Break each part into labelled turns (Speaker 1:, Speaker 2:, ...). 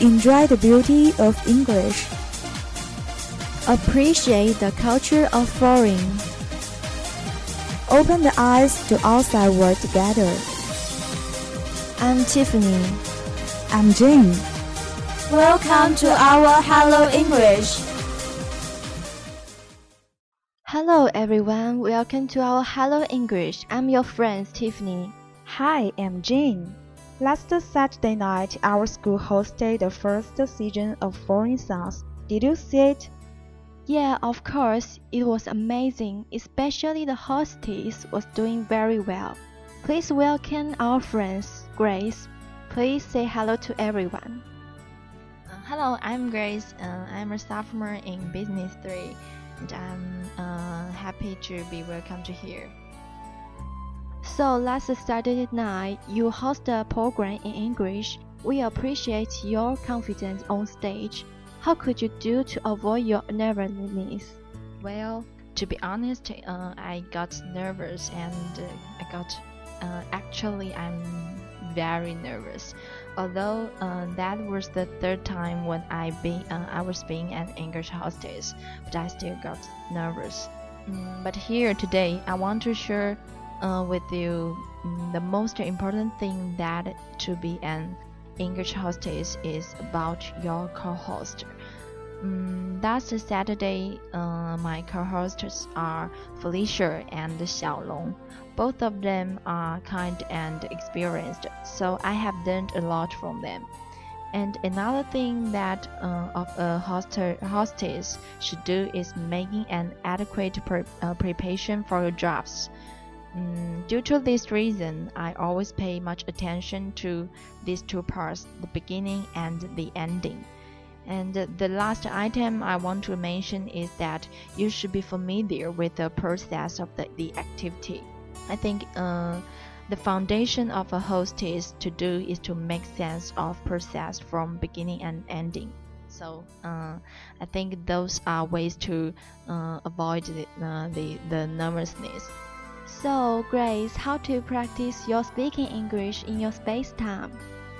Speaker 1: Enjoy the beauty of English.
Speaker 2: Appreciate the culture of foreign.
Speaker 1: Open the eyes to outside world together.
Speaker 2: I'm Tiffany.
Speaker 1: I'm Jane.
Speaker 3: Welcome to our Hello English.
Speaker 2: Hello everyone, welcome to our Hello English. I'm your friend Tiffany.
Speaker 1: Hi, I'm Jane. Last Saturday night, our school hosted the first season of Foreign Songs. Did you see it?
Speaker 2: Yeah, of course, it was amazing, especially the hostess was doing very well. Please welcome our friends, Grace. Please say hello to everyone.
Speaker 4: Uh, hello, I'm Grace. Uh, I'm a sophomore in Business 3, and I'm uh, happy to be welcomed here.
Speaker 2: So last Saturday night, you host a program in English. We appreciate your confidence on stage. How could you do to avoid your nervousness?
Speaker 4: Well, to be honest, uh, I got nervous and uh, I got uh, actually I'm very nervous. Although uh, that was the third time when I be uh, I was being an English hostess, but I still got nervous. Mm, but here today, I want to share uh, with you mm, the most important thing that to be an English hostess is about your co-host. Last Saturday, uh, my co-hosts are Felicia and Xiaolong. Both of them are kind and experienced, so I have learned a lot from them. And another thing that uh, of a hostess should do is making an adequate pre uh, preparation for your drafts. Mm, due to this reason, I always pay much attention to these two parts, the beginning and the ending. And the last item I want to mention is that you should be familiar with the process of the, the activity. I think uh, the foundation of a host is to do is to make sense of process from beginning and ending. So uh, I think those are ways to uh, avoid the, uh, the, the nervousness.
Speaker 2: So, Grace, how to practice your speaking English in your space time?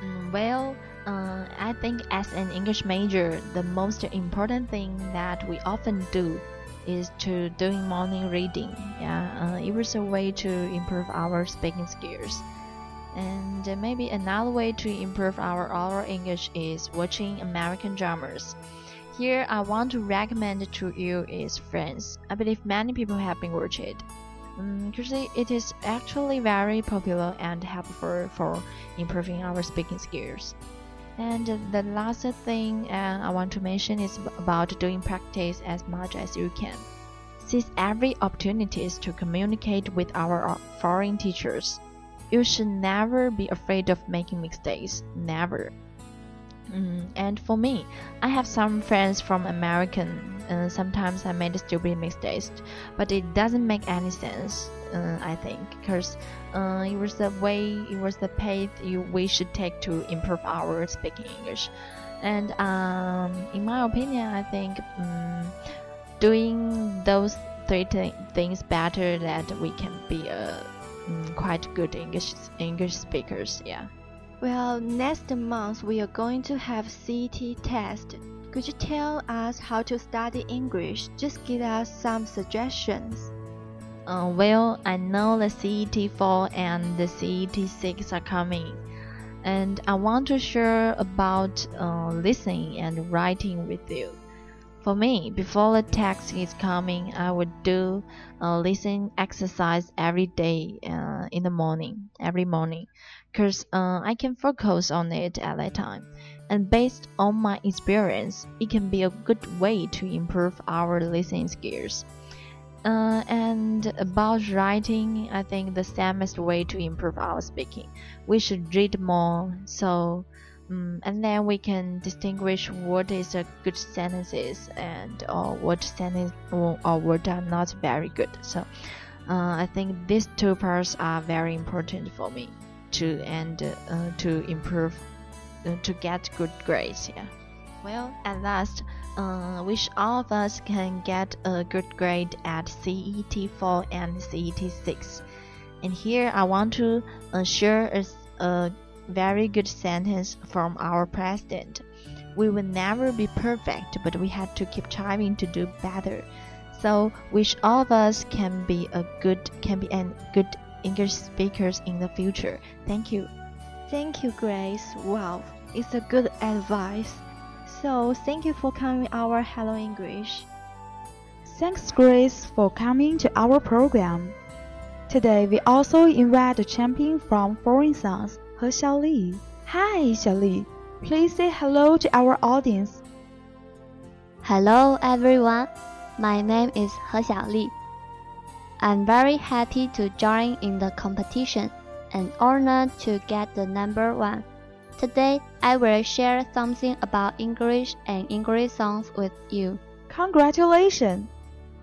Speaker 4: Mm, well, uh, I think as an English major, the most important thing that we often do is to doing morning reading. Yeah, uh, it was a way to improve our speaking skills. And maybe another way to improve our oral English is watching American dramas. Here, I want to recommend to you is Friends. I believe many people have been watching it because um, it is actually very popular and helpful for improving our speaking skills. And the last thing uh, I want to mention is about doing practice as much as you can. Seize every opportunities to communicate with our uh, foreign teachers. You should never be afraid of making mistakes. Never. Mm, and for me, I have some friends from American uh, sometimes I made stupid mistakes, but it doesn't make any sense. Uh, I think because uh, it was the way, it was the path you, we should take to improve our speaking English. And um, in my opinion, I think um, doing those three th things better that we can be a um, quite good English English speakers. Yeah.
Speaker 2: Well, next month we are going to have CT test. Could you tell us how to study English? Just give us some suggestions.
Speaker 4: Uh, well, I know the CET4 and the CET6 are coming, and I want to share about uh, listening and writing with you. For me, before the text is coming, I would do a listening exercise every day uh, in the morning, every morning, because uh, I can focus on it at that time and based on my experience, it can be a good way to improve our listening skills. Uh, and about writing, I think the same way to improve our speaking. We should read more, so um, and then we can distinguish what is a good sentences and or what sentence or, or what are not very good. So uh, I think these two parts are very important for me to and uh, to improve to get good grades. Yeah. Well, at last, uh, wish all of us can get a good grade at CET4 and CET6. And here I want to uh, share a, a very good sentence from our president. We will never be perfect, but we have to keep trying to do better. So wish all of us can be a good can be an good English speakers in the future. Thank you.
Speaker 2: Thank you, Grace. Wow, it's a good advice. So thank you for coming our Hello English.
Speaker 1: Thanks, Grace, for coming to our program. Today, we also invite the champion from Foreign Songs, He Xiaoli. Hi, Xiaoli. Please say hello to our audience.
Speaker 5: Hello, everyone. My name is He Xiaoli. I'm very happy to join in the competition and honored to get the number one. Today, I will share something about English and English songs with you.
Speaker 1: Congratulations!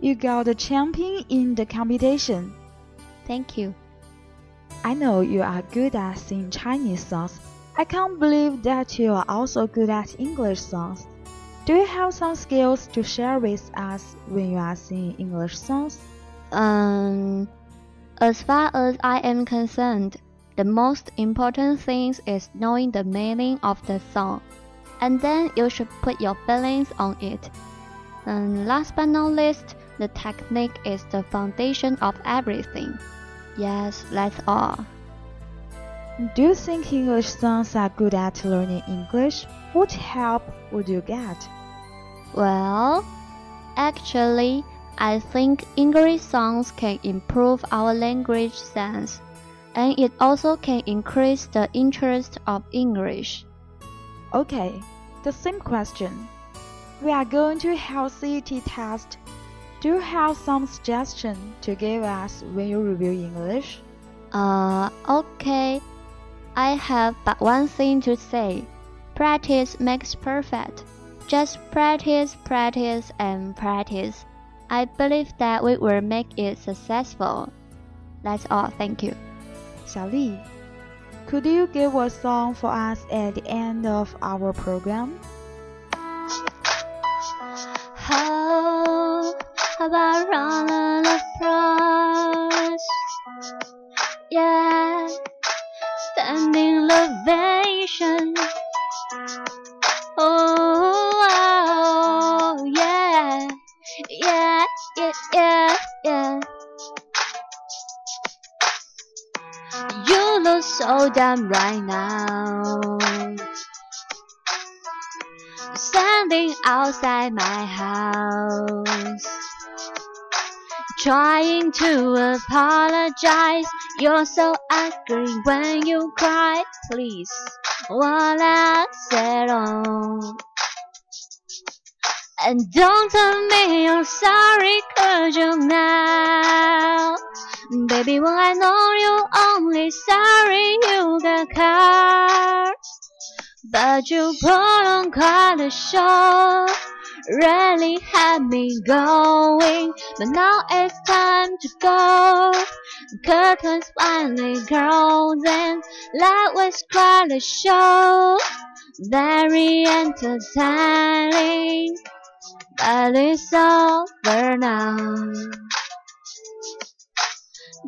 Speaker 1: You got the champion in the competition.
Speaker 5: Thank you.
Speaker 1: I know you are good at singing Chinese songs. I can't believe that you are also good at English songs. Do you have some skills to share with us when you are singing English songs?
Speaker 5: Um, as far as I am concerned, the most important thing is knowing the meaning of the song, and then you should put your feelings on it. And last but not least, the technique is the foundation of everything. Yes, that's all.
Speaker 1: Do you think English songs are good at learning English? What help would you get?
Speaker 5: Well, actually, I think English songs can improve our language sense, and it also can increase the interest of English.
Speaker 1: Okay, the same question. We are going to have CET test do you have some suggestion to give us when you review English?
Speaker 5: Uh, okay. I have but one thing to say. Practice makes perfect. Just practice, practice, and practice. I believe that we will make it successful. That's all. Thank you.
Speaker 1: Xiaoli, could you give a song for us at the end of our program?
Speaker 5: about run. Yeah, standing. Damn right now. Standing outside my house trying to apologize. You're so angry when you cry. Please, what I said on. And don't tell me you're sorry, cause you're not Baby, when I know you're only sorry you got caught. But you put on quite a show really had me going, but now it's time to go. Curtains finally and light was quite a show. Very entertaining, but it's over now.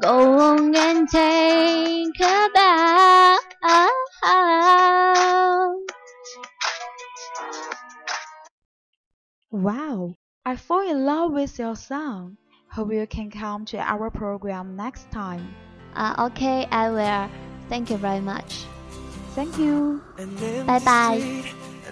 Speaker 5: Go on and take a bath.
Speaker 1: Wow, I fall in love with your song. Hope you can come to our program next time.
Speaker 5: Uh, okay, I will. Thank you very much.
Speaker 1: Thank you.
Speaker 5: Bye bye.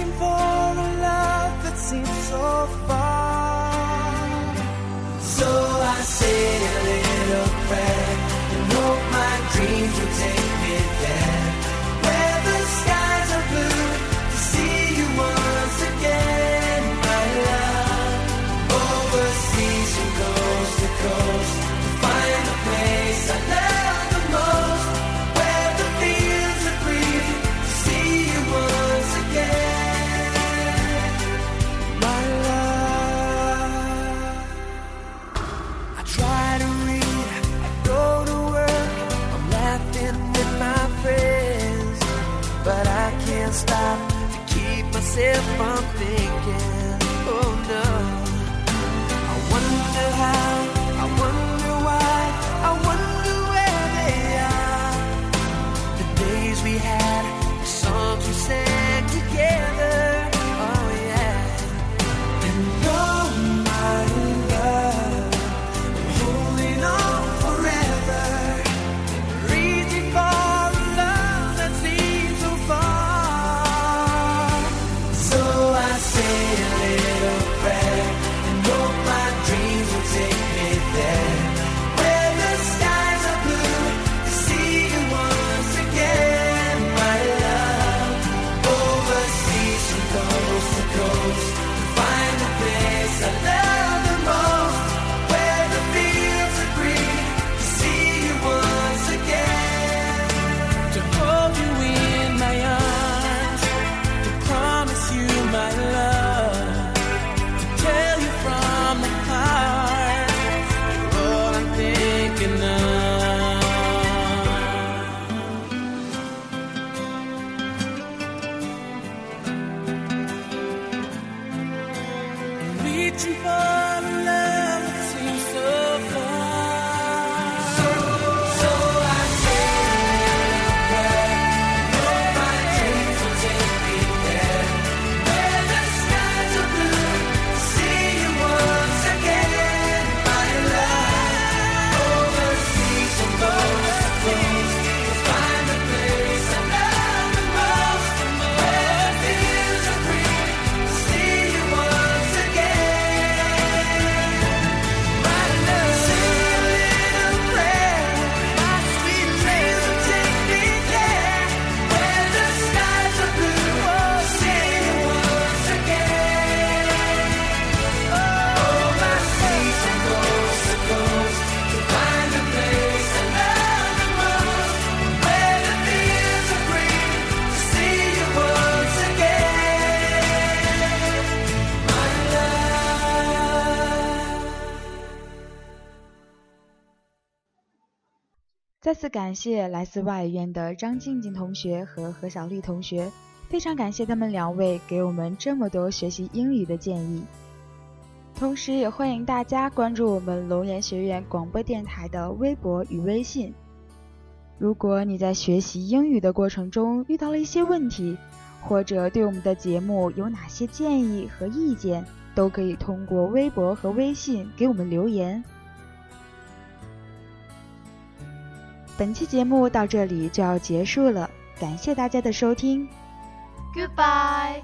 Speaker 6: Reaching for a love that seems so far. So I say a little prayer and hope my dreams will take me there,
Speaker 1: 再次感谢来自外语院的张静静同学和何小丽同学，非常感谢他们两位给我们这么多学习英语的建议。同时，也欢迎大家关注我们龙岩学院广播电台的微博与微信。如果你在学习英语的过程中遇到了一些问题，或者对我们的节目有哪些建议和意见，都可以通过微博和微信给我们留言。本期节目到这里就要结束了，感谢大家的收听。
Speaker 2: Goodbye.